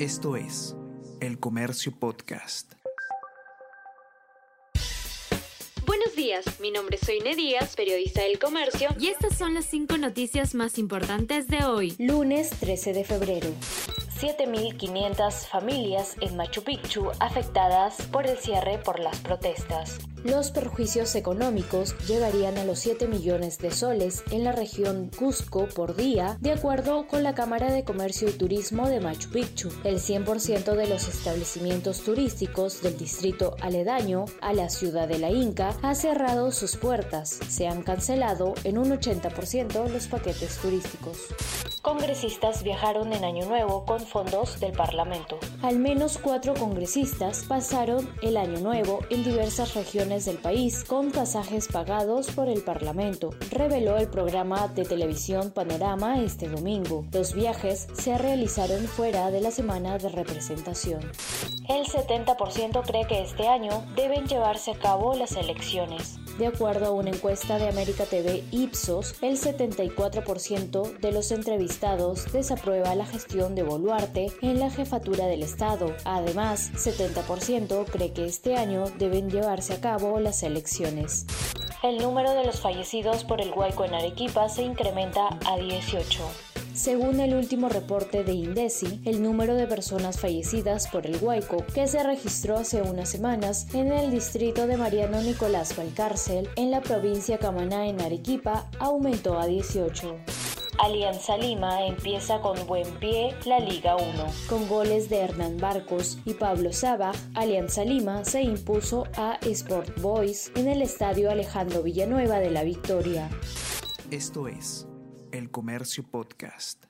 Esto es El Comercio Podcast. Buenos días, mi nombre es Soine Díaz, periodista del Comercio, y estas son las cinco noticias más importantes de hoy, lunes 13 de febrero. 7.500 familias en Machu Picchu afectadas por el cierre por las protestas. Los perjuicios económicos llegarían a los 7 millones de soles en la región Cusco por día, de acuerdo con la Cámara de Comercio y Turismo de Machu Picchu. El 100% de los establecimientos turísticos del distrito aledaño a la ciudad de la Inca ha cerrado sus puertas. Se han cancelado en un 80% los paquetes turísticos. Congresistas viajaron en Año Nuevo con fondos del Parlamento. Al menos cuatro congresistas pasaron el Año Nuevo en diversas regiones del país con pasajes pagados por el Parlamento, reveló el programa de televisión Panorama este domingo. Los viajes se realizaron fuera de la semana de representación. El 70% cree que este año deben llevarse a cabo las elecciones. De acuerdo a una encuesta de América TV Ipsos, el 74% de los entrevistados desaprueba la gestión de Boluarte en la jefatura del Estado. Además, 70% cree que este año deben llevarse a cabo las elecciones. El número de los fallecidos por el huaico en Arequipa se incrementa a 18. Según el último reporte de INDECI, el número de personas fallecidas por el huaico que se registró hace unas semanas en el distrito de Mariano Nicolás Valcárcel, en la provincia Camaná, en Arequipa, aumentó a 18. Alianza Lima empieza con buen pie la Liga 1. Con goles de Hernán Barcos y Pablo Sabaj, Alianza Lima se impuso a Sport Boys en el estadio Alejandro Villanueva de la Victoria. Esto es El Comercio Podcast.